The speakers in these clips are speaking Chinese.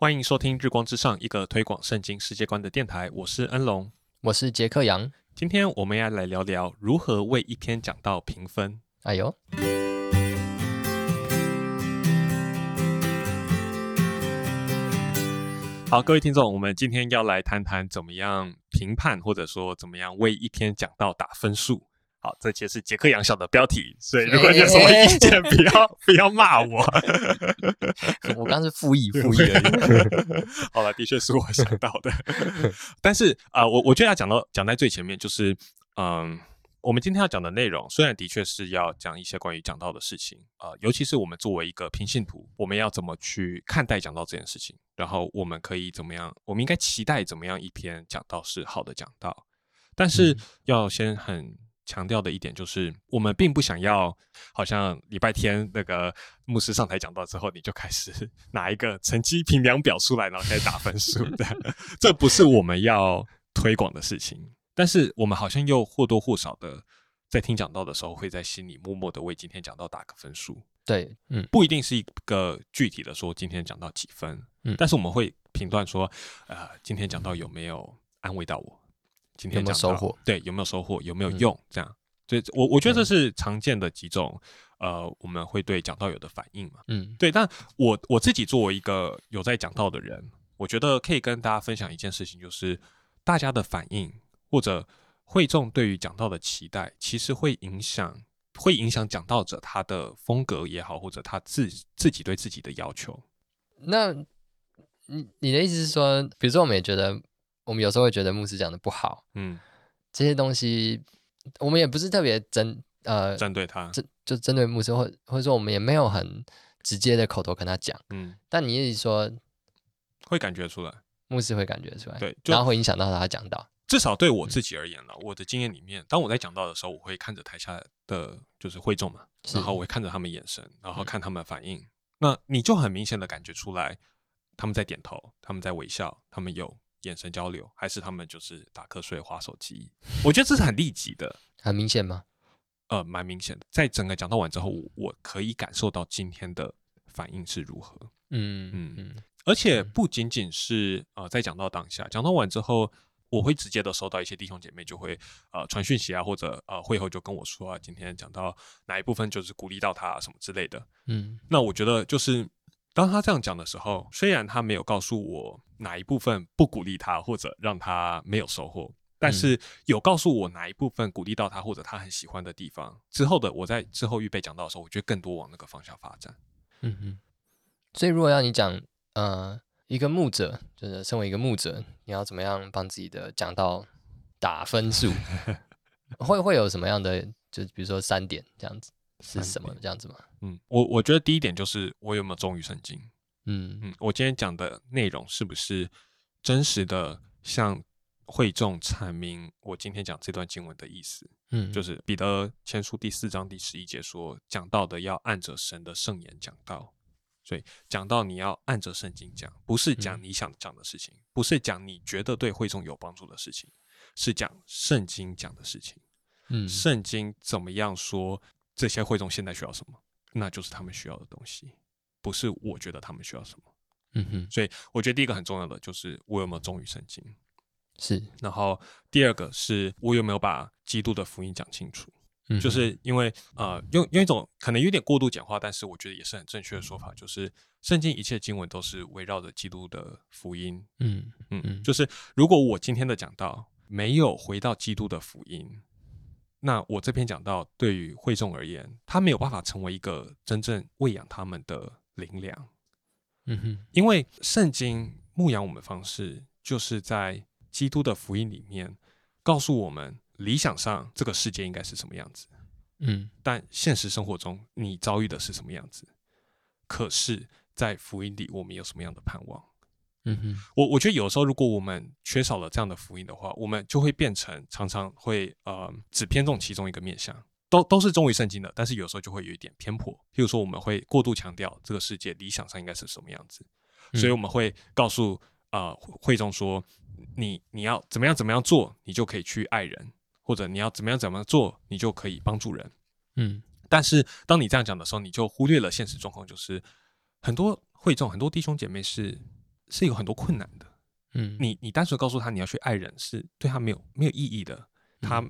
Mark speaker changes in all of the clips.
Speaker 1: 欢迎收听《日光之上》，一个推广圣经世界观的电台。我是恩龙，
Speaker 2: 我是杰克杨。
Speaker 1: 今天我们要来聊聊如何为一篇讲道评分。
Speaker 2: 哎呦，
Speaker 1: 好，各位听众，我们今天要来谈谈怎么样评判，或者说怎么样为一篇讲道打分数。好，这节是杰克杨小的标题，所以如果你有什么意见，不要不要骂我。
Speaker 2: 我刚是 复议复议而已。
Speaker 1: 好了，的确是我想到的，但是啊，我我觉得要讲到讲在最前面，就是嗯，我们今天要讲的内容，虽然的确是要讲一些关于讲到的事情啊，尤其是我们作为一个平信徒，我们要怎么去看待讲到这件事情，然后我们可以怎么样，我们应该期待怎么样一篇讲到是好的讲到，但是要先很。强调的一点就是，我们并不想要，好像礼拜天那个牧师上台讲到之后，你就开始 拿一个成绩评量表出来，然后开始打分数的，这不是我们要推广的事情。但是我们好像又或多或少的在听讲到的时候，会在心里默默的为今天讲到打个分数。
Speaker 2: 对，嗯，
Speaker 1: 不一定是一个具体的说今天讲到几分，嗯，但是我们会评断说，呃，今天讲到有没有安慰到我。今天
Speaker 2: 有没有收获？
Speaker 1: 对，有没有收获？有没有用？这样，所以，我我觉得这是常见的几种，呃，我们会对讲道有的反应嘛。嗯，对。但我我自己作为一个有在讲道的人，我觉得可以跟大家分享一件事情，就是大家的反应或者会众对于讲道的期待，其实会影响，会影响讲道者他的风格也好，或者他自自己对自己的要求。
Speaker 2: 那，你你的意思是说，比如说，我们也觉得。我们有时候会觉得牧师讲的不好，嗯，这些东西我们也不是特别针呃
Speaker 1: 针对他，
Speaker 2: 针就针对牧师，或或者说我们也没有很直接的口头跟他讲，嗯，但你一直说
Speaker 1: 会感觉出来，
Speaker 2: 牧师会感觉出来，
Speaker 1: 对，
Speaker 2: 然后会影响到他讲到，
Speaker 1: 至少对我自己而言呢，我的经验里面，当我在讲到的时候，我会看着台下的就是会众嘛，然后我会看着他们眼神，然后看他们反应，那你就很明显的感觉出来，他们在点头，他们在微笑，他们有。眼神交流，还是他们就是打瞌睡、划手机？我觉得这是很立即的，
Speaker 2: 很明显吗？
Speaker 1: 呃，蛮明显的。在整个讲到完之后，我可以感受到今天的反应是如何。嗯嗯嗯。而且不仅仅是呃，在讲到当下，讲到完之后，我会直接的收到一些弟兄姐妹就会呃传讯息啊，或者呃会后就跟我说啊，今天讲到哪一部分就是鼓励到他什么之类的。嗯，那我觉得就是。当他这样讲的时候，虽然他没有告诉我哪一部分不鼓励他，或者让他没有收获，但是有告诉我哪一部分鼓励到他，或者他很喜欢的地方。之后的我在之后预备讲到的时候，我觉得更多往那个方向发展。嗯
Speaker 2: 哼。所以如果要你讲，呃，一个牧者，就是身为一个牧者，你要怎么样帮自己的讲到打分数？会会有什么样的？就比如说三点这样子。是什么这样子吗？
Speaker 1: 嗯，我我觉得第一点就是我有没有忠于圣经。嗯嗯，我今天讲的内容是不是真实的向会众阐明我今天讲这段经文的意思？嗯，就是彼得前书第四章第十一节说讲到的要按着神的圣言讲道，所以讲到你要按着圣经讲，不是讲你想讲的事情，不是讲你觉得对会众有帮助的事情，是讲圣经讲的事情。嗯，圣经怎么样说？这些会众现在需要什么？那就是他们需要的东西，不是我觉得他们需要什么。嗯哼，所以我觉得第一个很重要的就是我有没有忠于圣经，
Speaker 2: 是。
Speaker 1: 然后第二个是我有没有把基督的福音讲清楚。嗯，就是因为呃，用用一种可能有点过度简化，但是我觉得也是很正确的说法，就是圣经一切经文都是围绕着基督的福音。嗯嗯嗯，就是如果我今天的讲到没有回到基督的福音。那我这篇讲到，对于会众而言，他没有办法成为一个真正喂养他们的灵粮。嗯哼，因为圣经牧养我们的方式，就是在基督的福音里面告诉我们，理想上这个世界应该是什么样子。嗯，但现实生活中你遭遇的是什么样子？可是，在福音里，我们有什么样的盼望？嗯哼，我我觉得有时候如果我们缺少了这样的福音的话，我们就会变成常常会呃只偏重其中一个面向，都都是忠于圣经的，但是有时候就会有一点偏颇。譬如说，我们会过度强调这个世界理想上应该是什么样子，所以我们会告诉啊会众说，你你要怎么样怎么样做，你就可以去爱人，或者你要怎么样怎么样做，你就可以帮助人。嗯，但是当你这样讲的时候，你就忽略了现实状况，就是很多会众很多弟兄姐妹是。是有很多困难的。
Speaker 2: 嗯，
Speaker 1: 你你单纯告诉他你要去爱人，是对他没有没有意义的。他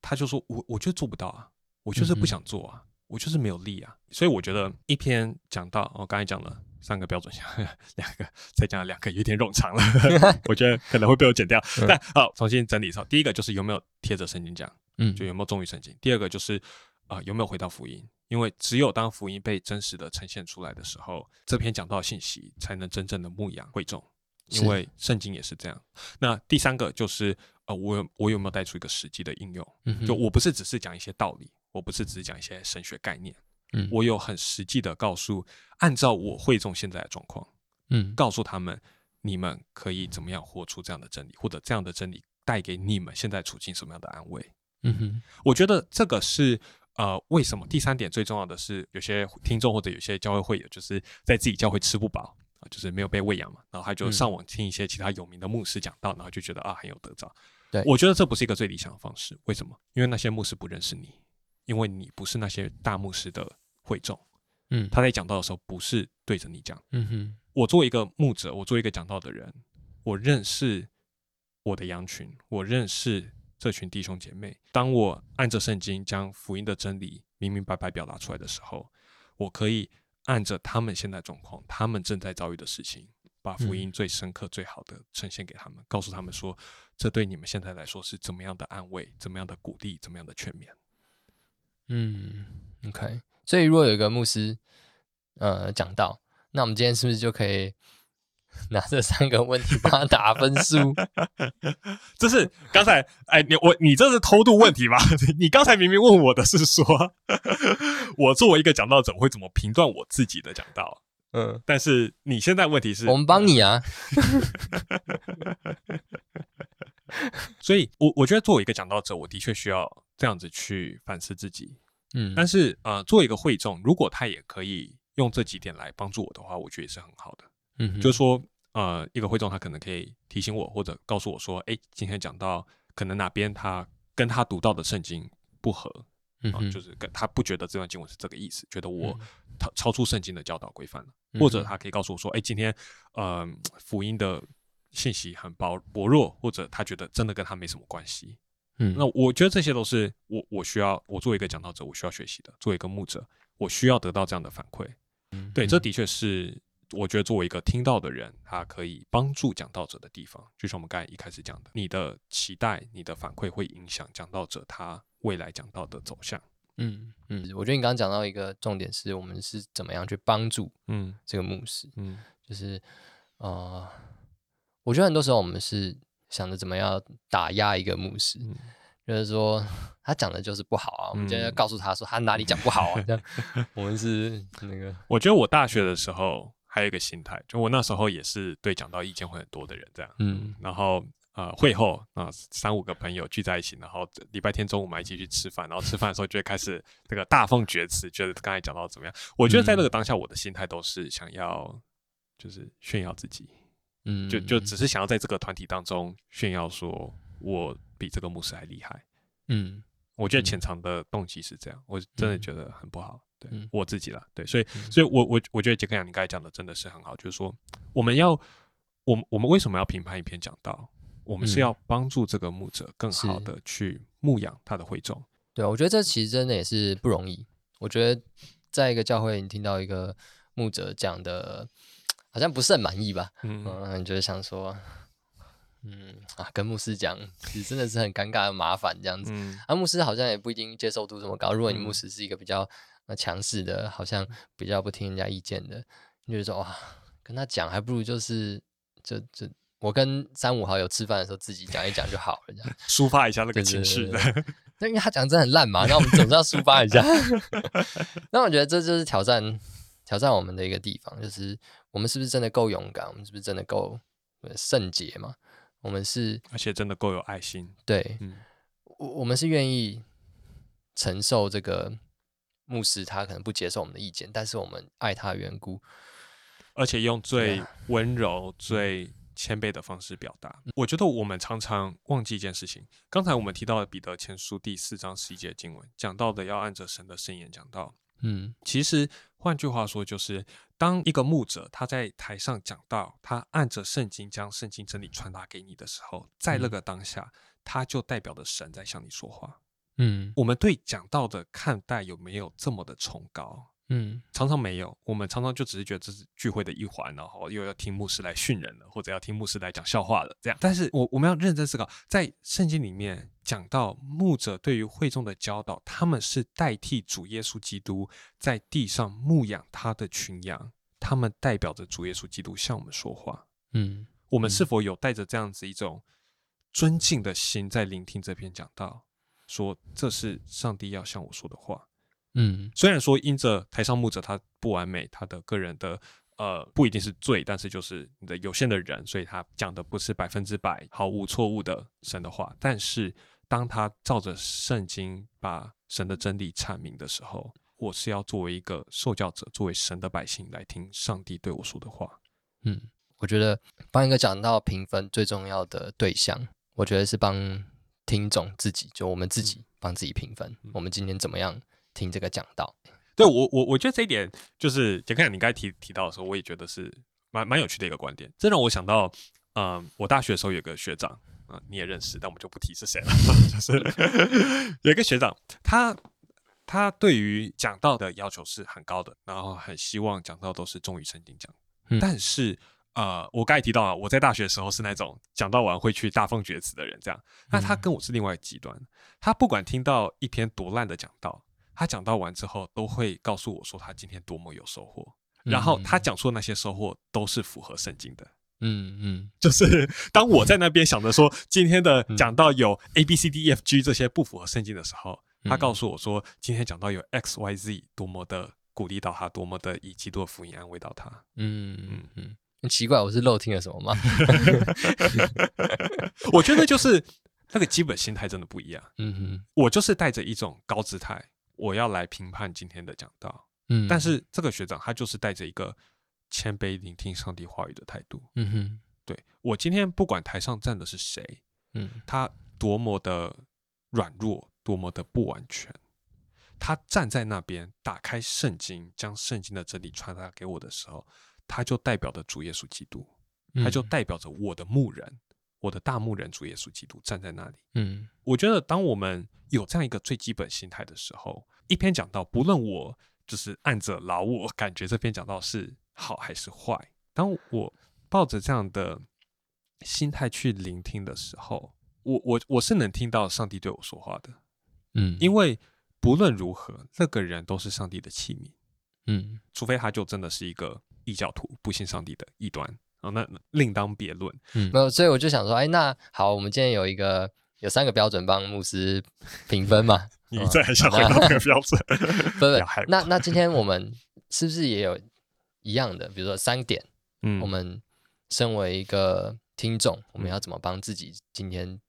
Speaker 1: 他就说我我就做不到啊，我就是不想做啊，我就是没有力啊。所以我觉得一篇讲到我刚才讲了三个标准项，两个再讲两个有点冗长了，我觉得可能会被我剪掉。但好，重新整理一下，第一个就是有没有贴着神经讲，
Speaker 2: 嗯，
Speaker 1: 就有没有忠于神经。第二个就是啊有没有回到福音，因为只有当福音被真实的呈现出来的时候，这篇讲到信息才能真正的牧养会众。因为圣经也是这样。那第三个就是呃，我我有没有带出一个实际的应用？就我不是只是讲一些道理，我不是只是讲一些神学概念，
Speaker 2: 嗯，
Speaker 1: 我有很实际的告诉，按照我会众现在的状况，
Speaker 2: 嗯，
Speaker 1: 告诉他们你们可以怎么样活出这样的真理，或者这样的真理带给你们现在处境什么样的安慰？
Speaker 2: 嗯哼，
Speaker 1: 我觉得这个是呃，为什么第三点最重要的是，有些听众或者有些教会会友就是在自己教会吃不饱啊。就是没有被喂养嘛，然后他就上网听一些其他有名的牧师讲道，然后就觉得啊很有得着。
Speaker 2: 对
Speaker 1: 我觉得这不是一个最理想的方式。为什么？因为那些牧师不认识你，因为你不是那些大牧师的会众。
Speaker 2: 嗯，
Speaker 1: 他在讲道的时候不是对着你讲。
Speaker 2: 嗯哼，
Speaker 1: 我作为一个牧者，我作为一个讲道的人，我认识我的羊群，我认识这群弟兄姐妹。当我按着圣经将福音的真理明明白白表达出来的时候，我可以。按着他们现在状况，他们正在遭遇的事情，把福音最深刻、最好的呈现给他们，告诉他们说，这对你们现在来说是怎么样的安慰，怎么样的鼓励，怎么样的劝勉。
Speaker 2: 嗯，OK。所以如果有一个牧师，呃，讲到，那我们今天是不是就可以？拿这三个问题帮他打分数，
Speaker 1: 这是刚才哎，你我你这是偷渡问题吗？你刚才明明问我的是说，我作为一个讲道者会怎么评断我自己的讲道？
Speaker 2: 嗯，
Speaker 1: 但是你现在问题是，
Speaker 2: 我们帮你啊。
Speaker 1: 所以，我我觉得作为一个讲道者，我的确需要这样子去反思自己。
Speaker 2: 嗯，
Speaker 1: 但是呃，作为一个会众，如果他也可以用这几点来帮助我的话，我觉得也是很好的。
Speaker 2: 嗯，
Speaker 1: 就是说，呃，一个会众他可能可以提醒我，或者告诉我说，哎，今天讲到可能哪边他跟他读到的圣经不合，
Speaker 2: 嗯，
Speaker 1: 就是跟他不觉得这段经文是这个意思，觉得我超超出圣经的教导规范了，或者他可以告诉我说，哎，今天呃福音的信息很薄薄弱，或者他觉得真的跟他没什么关系，
Speaker 2: 嗯，
Speaker 1: 那我觉得这些都是我我需要我作为一个讲道者，我需要学习的，作为一个牧者，我需要得到这样的反馈，嗯。对，这的确是。我觉得作为一个听到的人，他可以帮助讲道者的地方，就像我们刚才一开始讲的，你的期待、你的反馈会影响讲道者他未来讲道的走向。
Speaker 2: 嗯嗯，我觉得你刚刚讲到一个重点，是我们是怎么样去帮助
Speaker 1: 嗯
Speaker 2: 这个牧师，
Speaker 1: 嗯，
Speaker 2: 就是呃，我觉得很多时候我们是想着怎么样打压一个牧师。就是说，他讲的就是不好啊。我们今天要告诉他说，他哪里讲不好啊？这样，我们是那个。
Speaker 1: 我觉得我大学的时候还有一个心态，就我那时候也是对讲到意见会很多的人，这样。
Speaker 2: 嗯。
Speaker 1: 然后呃，会后啊，三五个朋友聚在一起，然后礼拜天中午我们一起去吃饭，然后吃饭的时候就会开始这个大放厥词，觉得刚才讲到怎么样？我觉得在那个当下，我的心态都是想要就是炫耀自己，
Speaker 2: 嗯，
Speaker 1: 就就只是想要在这个团体当中炫耀说。我比这个牧师还厉害，
Speaker 2: 嗯，
Speaker 1: 我觉得潜藏的动机是这样，我真的觉得很不好，对我自己了，对，所以，
Speaker 2: 嗯
Speaker 1: 所以我我我觉得杰克杨你刚才讲的真的是很好，就是说我们要，我们我们为什么要评判一篇讲道？我们是要帮助这个牧者更好的去牧养他的会众，
Speaker 2: 对我觉得这其实真的也是不容易。我觉得在一个教会，你听到一个牧者讲的，好像不是很满意吧？嗯，你就想说。嗯啊，跟牧师讲，其实真的是很尴尬、麻烦这样子。啊，牧师好像也不一定接受度这么高。如果你牧师是一个比较呃强势的，好像比较不听人家意见的，你就说哇，跟他讲还不如就是就就我跟三五好友吃饭的时候自己讲一讲就好了，这样
Speaker 1: 抒发一下那个情绪。
Speaker 2: 那因为他讲真的很烂嘛，那我们总是要抒发一下。那我觉得这就是挑战挑战我们的一个地方，就是我们是不是真的够勇敢？我们是不是真的够圣洁嘛？我们是，
Speaker 1: 而且真的够有爱心。
Speaker 2: 对，我我们是愿意承受这个牧师他可能不接受我们的意见，但是我们爱他的缘故，
Speaker 1: 而且用最温柔、最谦卑的方式表达。我觉得我们常常忘记一件事情。刚才我们提到的彼得前书第四章十一节经文讲到的，要按着神的圣言讲到。嗯，其实换句话说，就是当一个牧者他在台上讲到，他按着圣经将圣经真理传达给你的时候，在那个当下，他就代表着神在向你说话。嗯，我们对讲道的看待有没有这么的崇高？嗯，常常没有，我们常常就只是觉得这是聚会的一环，然后又要听牧师来训人了，或者要听牧师来讲笑话了，这样。但是我我们要认真思考，在圣经里面讲到牧者对于会众的教导，他们是代替主耶稣基督在地上牧养他的群羊，他们代表着主耶稣基督向我们说话。嗯，我们是否有带着这样子一种尊敬的心在聆听这篇讲道，说这是上帝要向我说的话？嗯，虽然说因着台上牧者他不完美，他的个人的呃不一定是罪，但是就是你的有限的人，所以他讲的不是百分之百毫无错误的神的话。但是当他照着圣经把神的真理阐明的时候，我是要作为一个受教者，作为神的百姓来听上帝对我说的话。
Speaker 2: 嗯，我觉得帮一个讲到评分最重要的对象，我觉得是帮听众自己，就我们自己帮自己评分。我们今天怎么样？听这个讲道，
Speaker 1: 对我我我觉得这一点就是杰克，你刚才提提到的时候，我也觉得是蛮蛮有趣的一个观点。这让我想到，嗯，我大学的时候有个学长，啊，你也认识，但我们就不提是谁了。就是有一个学长，他他对于讲道的要求是很高的，然后很希望讲道都是忠于圣经讲。但是，呃，我刚才提到啊，我在大学的时候是那种讲到完会去大放厥词的人，这样。那他跟我是另外极端，他不管听到一篇多烂的讲道。他讲到完之后，都会告诉我说他今天多么有收获，然后他讲出的那些收获都是符合圣经的。嗯嗯，就是 当我在那边想着说今天的讲到有 A B C D E F G 这些不符合圣经的时候，他告诉我说今天讲到有 X Y Z 多么的鼓励到他，多么的以基督的福音安慰到他。嗯
Speaker 2: 嗯嗯，很奇怪，我是漏听了什么吗？
Speaker 1: 我觉得就是那个基本心态真的不一样。嗯哼，我就是带着一种高姿态。我要来评判今天的讲道，嗯，但是这个学长他就是带着一个谦卑聆听上帝话语的态度，嗯哼，对我今天不管台上站的是谁，嗯，他多么的软弱，多么的不完全，他站在那边打开圣经，将圣经的真理传达给我的时候，他就代表着主耶稣基督，他就代表着我的牧人。我的大牧人主耶稣基督站在那里。嗯，我觉得当我们有这样一个最基本心态的时候，一篇讲到，不论我就是按着老我感觉这篇讲到是好还是坏，当我抱着这样的心态去聆听的时候，我我我是能听到上帝对我说话的。嗯，因为不论如何，那个人都是上帝的器皿。嗯，除非他就真的是一个异教徒，不信上帝的异端。哦，那另当别论。
Speaker 2: 嗯，没有，所以我就想说，哎，那好，我们今天有一个有三个标准帮牧师评分嘛？
Speaker 1: 你再想回到那个标准？
Speaker 2: 不不，那那今天我们是不是也有一样的？比如说三点，嗯，我们身为一个听众，我们要怎么帮自己今天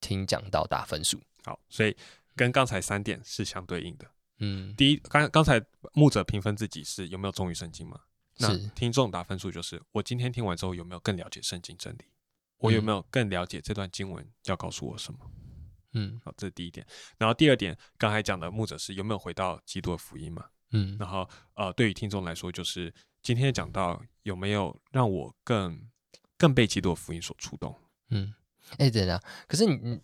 Speaker 2: 听讲到打分数？
Speaker 1: 好，所以跟刚才三点是相对应的。嗯，第一，刚刚才牧者评分自己是有没有忠于圣经嘛？那听众打分数就是我今天听完之后有没有更了解圣经真理？我有没有更了解这段经文要告诉我什么？嗯，好，这是第一点。然后第二点，刚才讲的牧者是有没有回到基督的福音嘛？嗯，然后呃，对于听众来说，就是今天讲到有没有让我更更被基督的福音所触动？
Speaker 2: 嗯，哎，等等，可是你你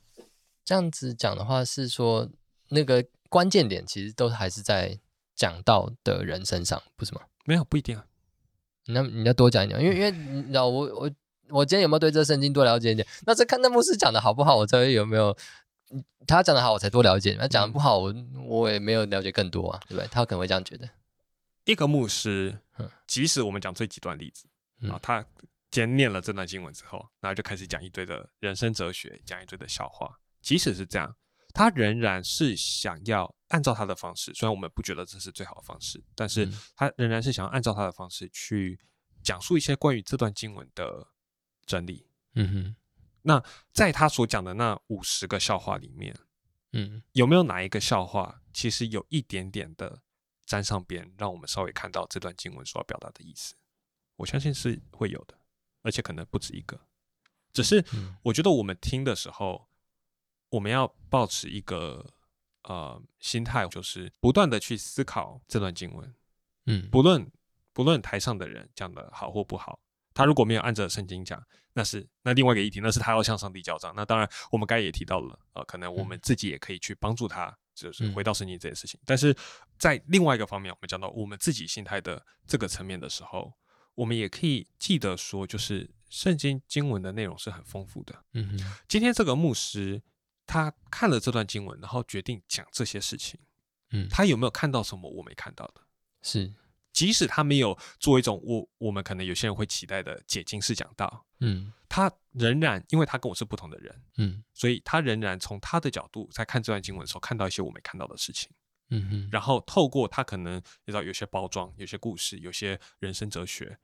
Speaker 2: 这样子讲的话，是说那个关键点其实都还是在讲到的人身上，不是吗？
Speaker 1: 没有，不一定啊。
Speaker 2: 那你要多讲一讲，因为因为你知道我我我今天有没有对这圣经多了解一点？那这看那牧师讲的好不好，我才会有没有他讲的好，我才多了解。他讲的不好，我我也没有了解更多啊，对不对？他可能会这样觉得。
Speaker 1: 一个牧师，即使我们讲最极端例子啊，他今天念了这段经文之后，然后就开始讲一堆的人生哲学，讲一堆的笑话。即使是这样，他仍然是想要。按照他的方式，虽然我们不觉得这是最好的方式，但是他仍然是想要按照他的方式去讲述一些关于这段经文的真理。嗯哼，那在他所讲的那五十个笑话里面，嗯，有没有哪一个笑话其实有一点点的沾上边，让我们稍微看到这段经文所要表达的意思？我相信是会有的，而且可能不止一个。只是我觉得我们听的时候，我们要保持一个。呃心态，就是不断的去思考这段经文，
Speaker 2: 嗯，
Speaker 1: 不论不论台上的人讲的好或不好，他如果没有按着圣经讲，那是那另外一个议题，那是他要向上帝交账。那当然，我们刚才也提到了，呃，可能我们自己也可以去帮助他，就是回到圣经这件事情。但是在另外一个方面，我们讲到我们自己心态的这个层面的时候，我们也可以记得说，就是圣经经文的内容是很丰富的。
Speaker 2: 嗯
Speaker 1: 今天这个牧师他看了这段经文，然后决定讲这些事情，
Speaker 2: 嗯，
Speaker 1: 他有没有看到什么我没看到的？
Speaker 2: 是。
Speaker 1: 即使他没有做一种我我们可能有些人会期待的解经式讲道，
Speaker 2: 嗯，
Speaker 1: 他仍然因为他跟我是不同的人，
Speaker 2: 嗯，
Speaker 1: 所以他仍然从他的角度在看这段经文的时候，看到一些我没看到的事情，
Speaker 2: 嗯哼，
Speaker 1: 然后透过他可能你知道有些包装、有些故事、有些人生哲学，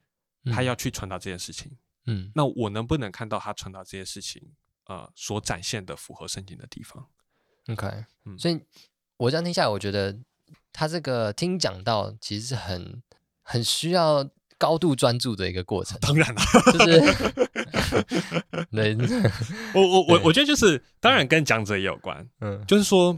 Speaker 1: 他要去传达这件事情，
Speaker 2: 嗯，
Speaker 1: 那我能不能看到他传达这些事情，呃，所展现的符合圣经的地方
Speaker 2: ？OK，
Speaker 1: 嗯，
Speaker 2: 所以我这样听下来，我觉得。他这个听讲到其实是很很需要高度专注的一个过程。
Speaker 1: 当然了，
Speaker 2: 就是 对，
Speaker 1: 我我我我觉得就是当然跟讲者也有关。嗯，就是说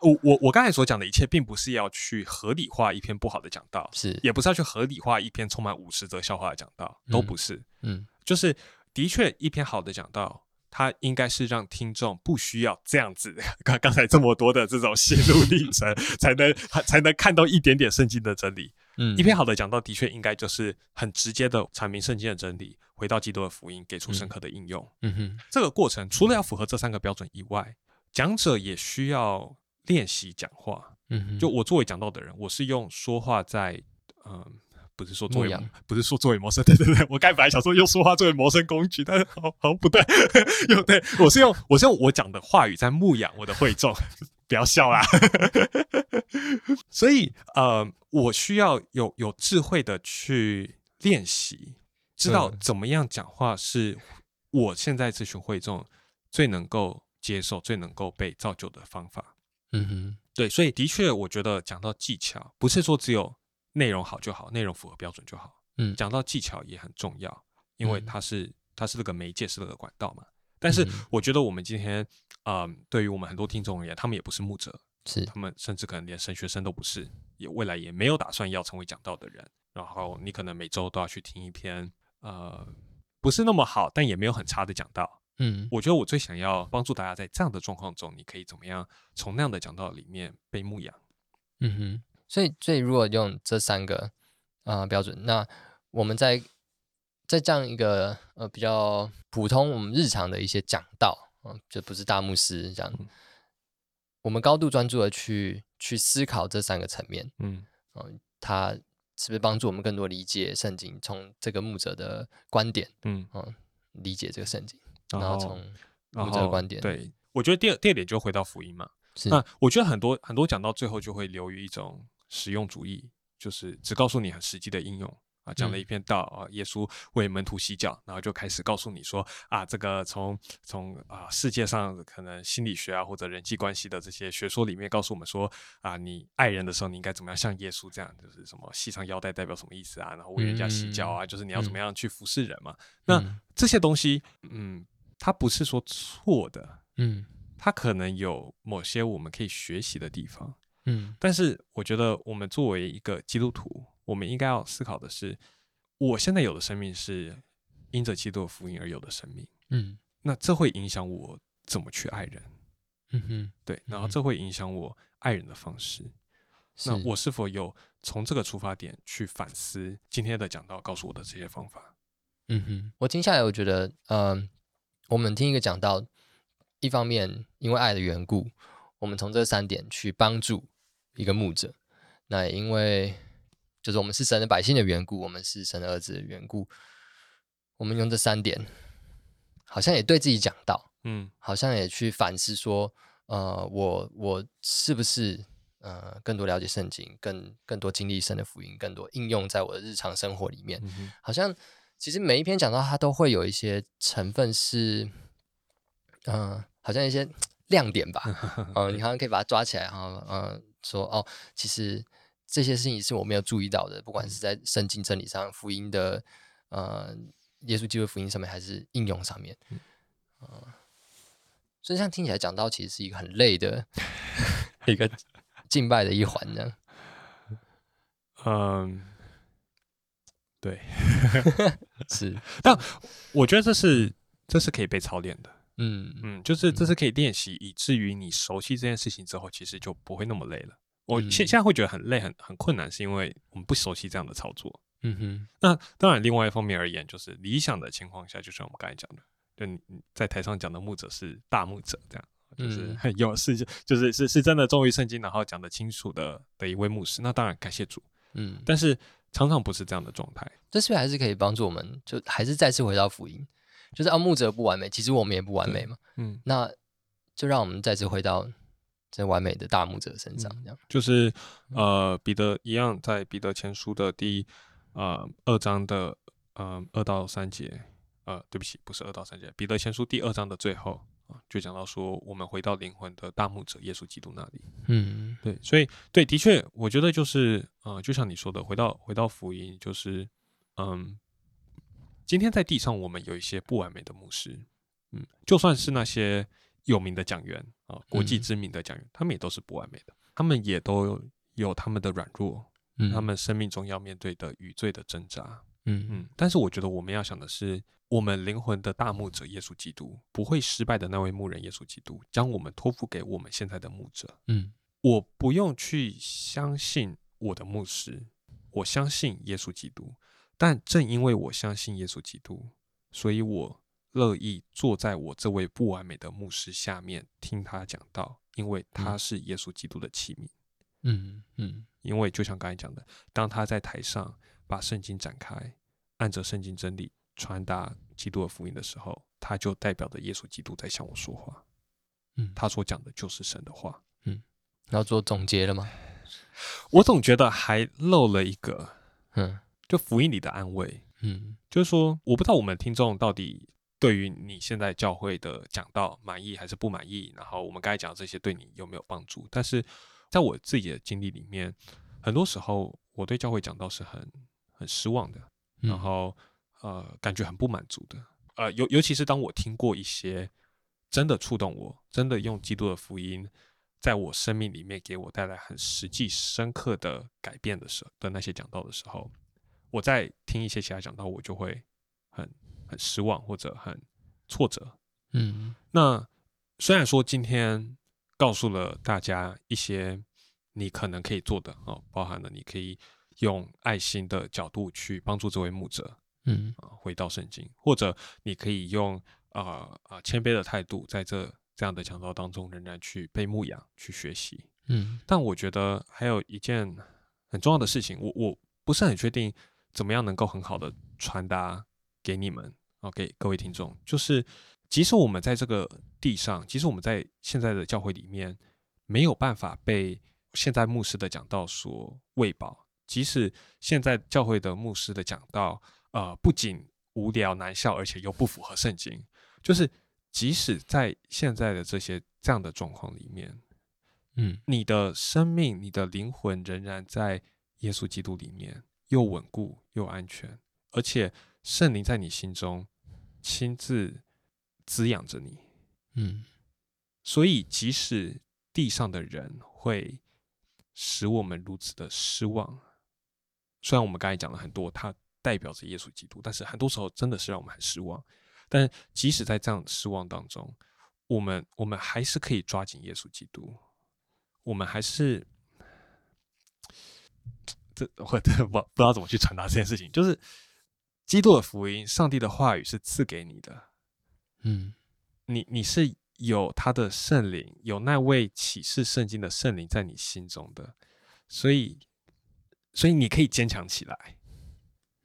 Speaker 1: 我我我刚才所讲的一切，并不是要去合理化一篇不好的讲道，
Speaker 2: 是
Speaker 1: 也不是要去合理化一篇充满五十则笑话的讲道，都不是。
Speaker 2: 嗯，
Speaker 1: 就是的确一篇好的讲道。它应该是让听众不需要这样子，刚刚才这么多的这种心路历程，才能才能看到一点点圣经的真理。
Speaker 2: 嗯，
Speaker 1: 一篇好的讲道的确应该就是很直接的阐明圣经的真理，回到基督的福音，给出深刻的应用。
Speaker 2: 嗯哼，
Speaker 1: 这个过程除了要符合这三个标准以外，讲者也需要练习讲话。
Speaker 2: 嗯哼，
Speaker 1: 就我作为讲道的人，我是用说话在嗯。不是说作为不是说作为谋生，对对对，我刚本来想说用说话作为谋生工具，但是 好好像不对，用对我是用我是用我讲的话语在牧养我的会众，不要笑啦。所以呃，我需要有有智慧的去练习，知道怎么样讲话是我现在这群会众最能够接受、最能够被造就的方法。
Speaker 2: 嗯哼，
Speaker 1: 对，所以的确，我觉得讲到技巧，不是说只有。内容好就好，内容符合标准就好。
Speaker 2: 嗯，
Speaker 1: 讲到技巧也很重要，因为它是它是那个媒介，是那个管道嘛。但是我觉得我们今天，嗯，对于我们很多听众而言，他们也不是牧者，
Speaker 2: 是
Speaker 1: 他们甚至可能连神学生都不是，也未来也没有打算要成为讲道的人。然后你可能每周都要去听一篇，呃，不是那么好，但也没有很差的讲道。
Speaker 2: 嗯，
Speaker 1: 我觉得我最想要帮助大家在这样的状况中，你可以怎么样从那样的讲道里面被牧养？
Speaker 2: 嗯哼。所以，所以如果用这三个啊标准，那我们在在这样一个呃比较普通我们日常的一些讲道啊，就不是大牧师这样，我们高度专注的去去思考这三个层面，
Speaker 1: 嗯，
Speaker 2: 嗯，他是不是帮助我们更多理解圣经，从这个牧者的观点，
Speaker 1: 嗯。
Speaker 2: 嗯，理解这个圣经，
Speaker 1: 然
Speaker 2: 后从牧者的观点，
Speaker 1: 对我觉得第二第二点就回到福音嘛，那我觉得很多很多讲到最后就会流于一种。实用主义就是只告诉你很实际的应用啊，讲了一篇道啊，耶稣为门徒洗脚，然后就开始告诉你说啊，这个从从啊世界上可能心理学啊或者人际关系的这些学说里面告诉我们说啊，你爱人的时候你应该怎么样像耶稣这样，就是什么系上腰带代表什么意思啊，然后为人家洗脚啊，就是你要怎么样去服侍人嘛。那这些东西，嗯，它不是说错的，
Speaker 2: 嗯，
Speaker 1: 它可能有某些我们可以学习的地方。
Speaker 2: 嗯，
Speaker 1: 但是我觉得我们作为一个基督徒，我们应该要思考的是，我现在有的生命是因着基督的福音而有的生命。
Speaker 2: 嗯，
Speaker 1: 那这会影响我怎么去爱人。
Speaker 2: 嗯哼，
Speaker 1: 对，然后这会影响我爱人的方式。那我是否有从这个出发点去反思今天的讲道告诉我的这些方法？
Speaker 2: 嗯哼，我听下来，我觉得，嗯，我们听一个讲到，一方面因为爱的缘故，我们从这三点去帮助。一个牧者，那因为就是我们是神的百姓的缘故，我们是神的儿子的缘故，我们用这三点，好像也对自己讲到，
Speaker 1: 嗯，
Speaker 2: 好像也去反思说，呃，我我是不是呃更多了解圣经，更更多经历神的福音，更多应用在我的日常生活里面，好像其实每一篇讲到它都会有一些成分是，嗯，好像一些亮点吧，嗯，你好像可以把它抓起来，哈，嗯。说哦，其实这些事情是我没有注意到的，不管是在圣经真理上、福音的呃耶稣基督福音上面，还是应用上面，嗯，所以这样听起来讲到，其实是一个很累的 一个敬拜的一环呢。
Speaker 1: 嗯，对，
Speaker 2: 是，
Speaker 1: 但我觉得这是这是可以被操练的。
Speaker 2: 嗯
Speaker 1: 嗯，就是这是可以练习，以至于你熟悉这件事情之后，其实就不会那么累了。我现现在会觉得很累、很很困难，是因为我们不熟悉这样的操作。
Speaker 2: 嗯哼，
Speaker 1: 那当然，另外一方面而言，就是理想的情况下，就像我们刚才讲的，就你在台上讲的牧者是大牧者，这样就是 很有是就就是是是真的忠于圣经，然后讲得清楚的的一位牧师。那当然感谢主。
Speaker 2: 嗯，
Speaker 1: 但是常常不是这样的状态。
Speaker 2: 这是不是还是可以帮助我们？就还是再次回到福音，就是啊，牧者不完美，其实我们也不完美嘛。
Speaker 1: 嗯，
Speaker 2: 那就让我们再次回到这完美的大牧者身上，这样
Speaker 1: 就是呃，彼得一样，在彼得前书的第呃二章的呃二到三节，呃，对不起，不是二到三节，彼得前书第二章的最后。就讲到说，我们回到灵魂的大牧者耶稣基督那里。
Speaker 2: 嗯，
Speaker 1: 对，所以对，的确，我觉得就是，呃，就像你说的，回到回到福音，就是，嗯，今天在地上我们有一些不完美的牧师，嗯，就算是那些有名的讲员啊，国际知名的讲员，他们也都是不完美的，他们也都有他们的软弱，嗯，他们生命中要面对的与罪的挣扎，
Speaker 2: 嗯嗯，
Speaker 1: 但是我觉得我们要想的是。我们灵魂的大牧者耶稣基督不会失败的那位牧人耶稣基督，将我们托付给我们现在的牧者。
Speaker 2: 嗯，
Speaker 1: 我不用去相信我的牧师，我相信耶稣基督。但正因为我相信耶稣基督，所以我乐意坐在我这位不完美的牧师下面听他讲道，因为他是耶稣基督的器皿。
Speaker 2: 嗯嗯，
Speaker 1: 因为就像刚才讲的，当他在台上把圣经展开，按着圣经真理。传达基督的福音的时候，他就代表着耶稣基督在向我说话。
Speaker 2: 嗯，
Speaker 1: 他所讲的就是神的话。
Speaker 2: 嗯，要做总结了吗？
Speaker 1: 我总觉得还漏了一个，
Speaker 2: 嗯，
Speaker 1: 就福音里的安慰。
Speaker 2: 嗯，
Speaker 1: 就是说，我不知道我们听众到底对于你现在教会的讲道满意还是不满意，然后我们刚才讲这些对你有没有帮助？但是在我自己的经历里面，很多时候我对教会讲道是很很失望的，然后。呃，感觉很不满足的，呃，尤尤其是当我听过一些真的触动我，真的用基督的福音在我生命里面给我带来很实际、深刻的改变的时候的那些讲道的时候，我在听一些其他讲道，我就会很很失望或者很挫折。
Speaker 2: 嗯，
Speaker 1: 那虽然说今天告诉了大家一些你可能可以做的哦，包含了你可以用爱心的角度去帮助这位牧者。
Speaker 2: 嗯
Speaker 1: 啊，回到圣经，或者你可以用啊啊谦卑的态度，在这这样的讲道当中，仍然去被牧养、去学习。
Speaker 2: 嗯，
Speaker 1: 但我觉得还有一件很重要的事情，我我不是很确定怎么样能够很好的传达给你们啊，给各位听众，就是即使我们在这个地上，即使我们在现在的教会里面没有办法被现在牧师的讲道所喂饱，即使现在教会的牧师的讲道。呃，不仅无聊难笑，而且又不符合圣经。就是即使在现在的这些这样的状况里面，
Speaker 2: 嗯，
Speaker 1: 你的生命、你的灵魂仍然在耶稣基督里面，又稳固又安全，而且圣灵在你心中亲自滋养着你。
Speaker 2: 嗯，
Speaker 1: 所以即使地上的人会使我们如此的失望，虽然我们刚才讲了很多，它。代表着耶稣基督，但是很多时候真的是让我们很失望。但即使在这样失望当中，我们我们还是可以抓紧耶稣基督。我们还是这我不不知道怎么去传达这件事情，就是基督的福音，上帝的话语是赐给你的。
Speaker 2: 嗯，
Speaker 1: 你你是有他的圣灵，有那位启示圣经的圣灵在你心中的，所以所以你可以坚强起来。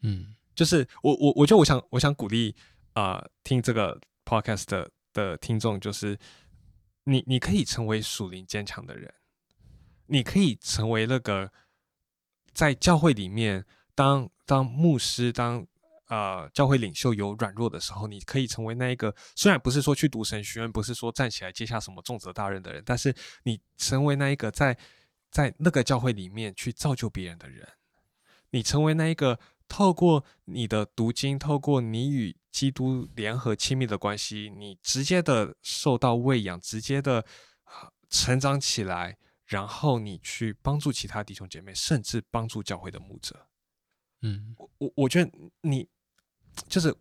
Speaker 2: 嗯，
Speaker 1: 就是我我我觉得我想我想鼓励啊听这个 podcast 的的听众，就是你你可以成为属灵坚强的人，你可以成为那个在教会里面当当牧师当呃教会领袖有软弱的时候，你可以成为那一个虽然不是说去读神学院，不是说站起来接下什么重责大任的人，但是你成为那一个在在那个教会里面去造就别人的人，你成为那一个。透过你的读经，透过你与基督联合亲密的关系，你直接的受到喂养，直接的成长起来，然后你去帮助其他弟兄姐妹，甚至帮助教会的牧者。
Speaker 2: 嗯，
Speaker 1: 我我我觉得你就是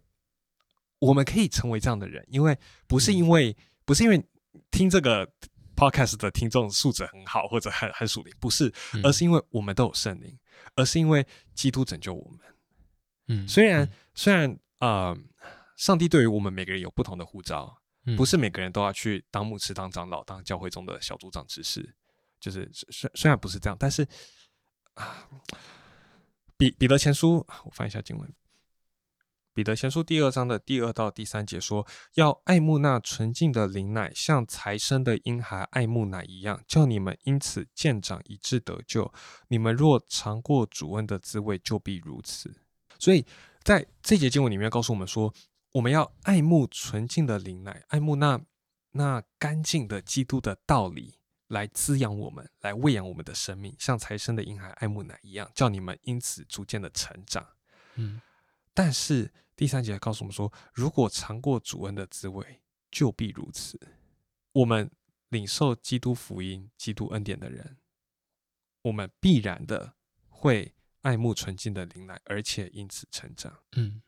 Speaker 1: 我们可以成为这样的人，因为不是因为不是因为听这个 podcast 的听众素质很好或者很很属灵，不是，而是因为我们都有圣灵，而是因为基督拯救我们。
Speaker 2: 嗯，
Speaker 1: 虽然虽然啊，上帝对于我们每个人有不同的护照，不是每个人都要去当牧师、当长老、当教会中的小组长、执事，就是虽虽然不是这样，但是啊。彼彼得前书，我翻一下经文。彼得前书第二章的第二到第三节说：“要爱慕那纯净的灵奶，像才生的婴孩爱慕奶一样，叫你们因此渐长，以致得救。你们若尝过主恩的滋味，就必如此。”所以在这节经文里面告诉我们说，我们要爱慕纯净的灵奶，爱慕那那干净的基督的道理。来滋养我们，来喂养我们的生命，像才生的婴孩爱慕奶一样，叫你们因此逐渐的成长。
Speaker 2: 嗯，
Speaker 1: 但是第三节告诉我们说，如果尝过主恩的滋味，就必如此。我们领受基督福音、基督恩典的人，我们必然的会爱慕纯净的灵奶，而且因此成长。
Speaker 2: 嗯。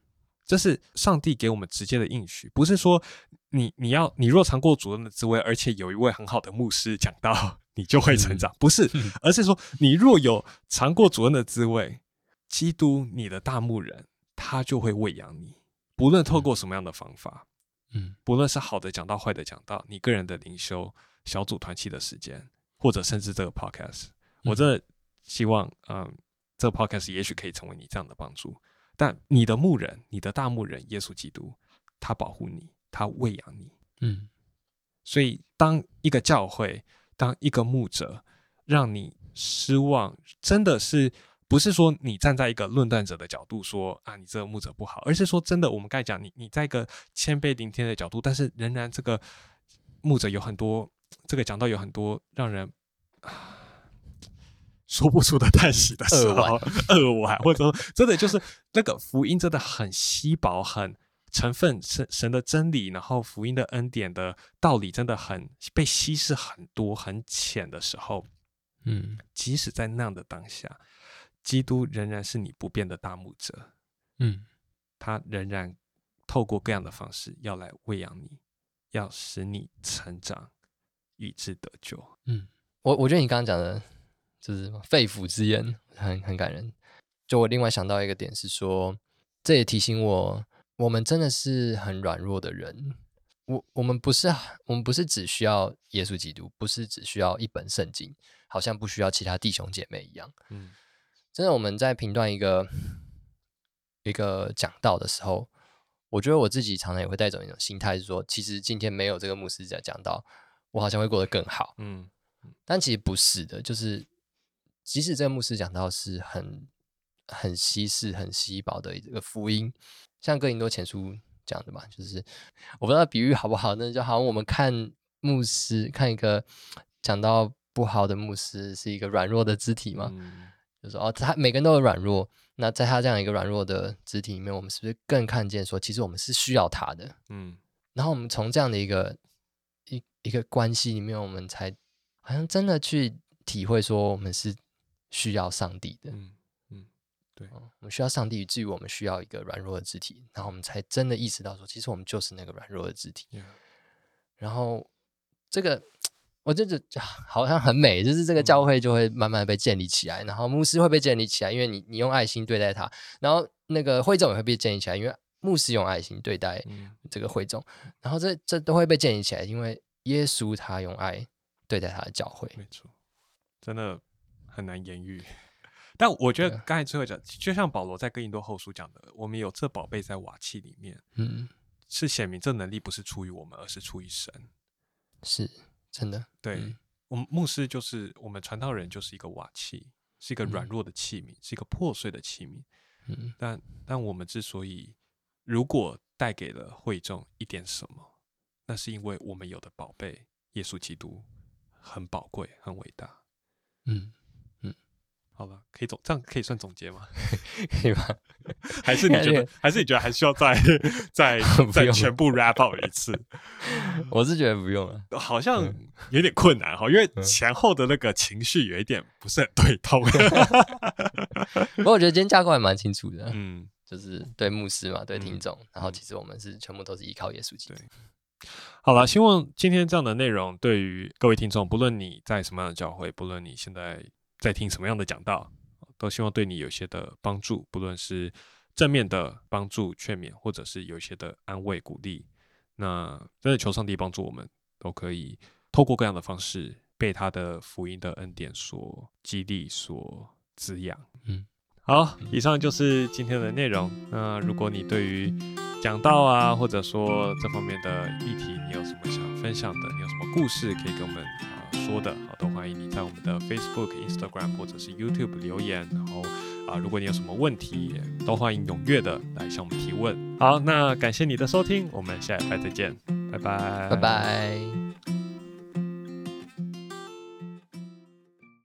Speaker 1: 这是上帝给我们直接的应许，不是说你你要你若尝过主任的滋味，而且有一位很好的牧师讲到，你就会成长，不是，而是说你若有尝过主任的滋味，基督你的大牧人，他就会喂养你，不论透过什么样的方法，
Speaker 2: 嗯，
Speaker 1: 不论是好的讲到、坏的讲到，你个人的灵修、小组团契的时间，或者甚至这个 podcast，我真的希望，嗯，这个 podcast 也许可以成为你这样的帮助。但你的牧人，你的大牧人耶稣基督，他保护你，他喂养你。
Speaker 2: 嗯，
Speaker 1: 所以当一个教会，当一个牧者让你失望，真的是不是说你站在一个论断者的角度说啊，你这个牧者不好，而是说真的，我们该讲你，你在一个谦卑聆听的角度，但是仍然这个牧者有很多，这个讲到有很多让人。说不出的叹息的时候，扼腕，或者说真的就是那个福音真的很稀薄，很成分神神的真理，然后福音的恩典的道理真的很被稀释很多很浅的时候，
Speaker 2: 嗯，
Speaker 1: 即使在那样的当下，基督仍然是你不变的大牧者，
Speaker 2: 嗯，
Speaker 1: 他仍然透过各样的方式要来喂养你，要使你成长，以致得救。
Speaker 2: 嗯，我我觉得你刚刚讲的。就是肺腑之言，很很感人。就我另外想到一个点是说，这也提醒我，我们真的是很软弱的人。我我们不是我们不是只需要耶稣基督，不是只需要一本圣经，好像不需要其他弟兄姐妹一样。
Speaker 1: 嗯，
Speaker 2: 真的我们在评断一个一个讲道的时候，我觉得我自己常常也会带走一种心态，是说，其实今天没有这个牧师在讲道，我好像会过得更好。
Speaker 1: 嗯，
Speaker 2: 但其实不是的，就是。即使这个牧师讲到是很很稀释、很稀薄的一个福音，像哥林多前书讲的嘛，就是我不知道比喻好不好，那就好像我们看牧师看一个讲到不好的牧师是一个软弱的肢体嘛，就说哦，他每个人都有软弱，那在他这样一个软弱的肢体里面，我们是不是更看见说，其实我们是需要他的？
Speaker 1: 嗯，
Speaker 2: 然后我们从这样的一个一一个关系里面，我们才好像真的去体会说，我们是。需要上帝的，
Speaker 1: 嗯嗯，对，
Speaker 2: 我们需要上帝，以至于我们需要一个软弱的肢体，然后我们才真的意识到说，其实我们就是那个软弱的肢体。然后这个，我觉得好像很美，就是这个教会就会慢慢被建立起来，然后牧师会被建立起来，因为你你用爱心对待他，然后那个会众也会被建立起来，因为牧师用爱心对待这个会众，然后这这都会被建立起来，因为耶稣他用爱对待他的教会，
Speaker 1: 没错，真的。很难言喻，但我觉得刚才最后讲，就像保罗在哥林多后书讲的，我们有这宝贝在瓦器里面，
Speaker 2: 嗯，
Speaker 1: 是显明这能力不是出于我们，而是出于神，
Speaker 2: 是真的。
Speaker 1: 对我们牧师就是我们传道人，就是一个瓦器，是一个软弱的器皿，是一个破碎的器皿。
Speaker 2: 嗯，
Speaker 1: 但但我们之所以如果带给了会众一点什么，那是因为我们有的宝贝耶稣基督很宝贵，很伟大。
Speaker 2: 嗯。
Speaker 1: 好吧，可以总这样可以算总结吗？
Speaker 2: 可以吧？
Speaker 1: 还是你觉得？还是你觉得还需要再 再再全部 wrap up 一次？
Speaker 2: 我是觉得不用了，
Speaker 1: 好像有点困难哈，因为前后的那个情绪有一点不是很对头。
Speaker 2: 不过我觉得今天架构还蛮清楚的，嗯，就是对牧师嘛，对听众，然后其实我们是全部都是依靠耶稣基督。
Speaker 1: 好了，希望今天这样的内容对于各位听众，不论你在什么样的教会，不论你现在。在听什么样的讲道，都希望对你有些的帮助，不论是正面的帮助、劝勉，或者是有一些的安慰、鼓励。那真的求上帝帮助我们，都可以透过各样的方式，被他的福音的恩典所激励、所滋养。嗯，好，以上就是今天的内容。那如果你对于讲道啊，或者说这方面的议题，你有什么想分享的？你有什么故事可以跟我们？说的好，都欢迎你在我们的 Facebook、Instagram 或者是 YouTube 留言。然后啊，如果你有什么问题，都欢迎踊跃的来向我们提问。好，那感谢你的收听，我们下礼拜再见，拜拜，
Speaker 2: 拜拜。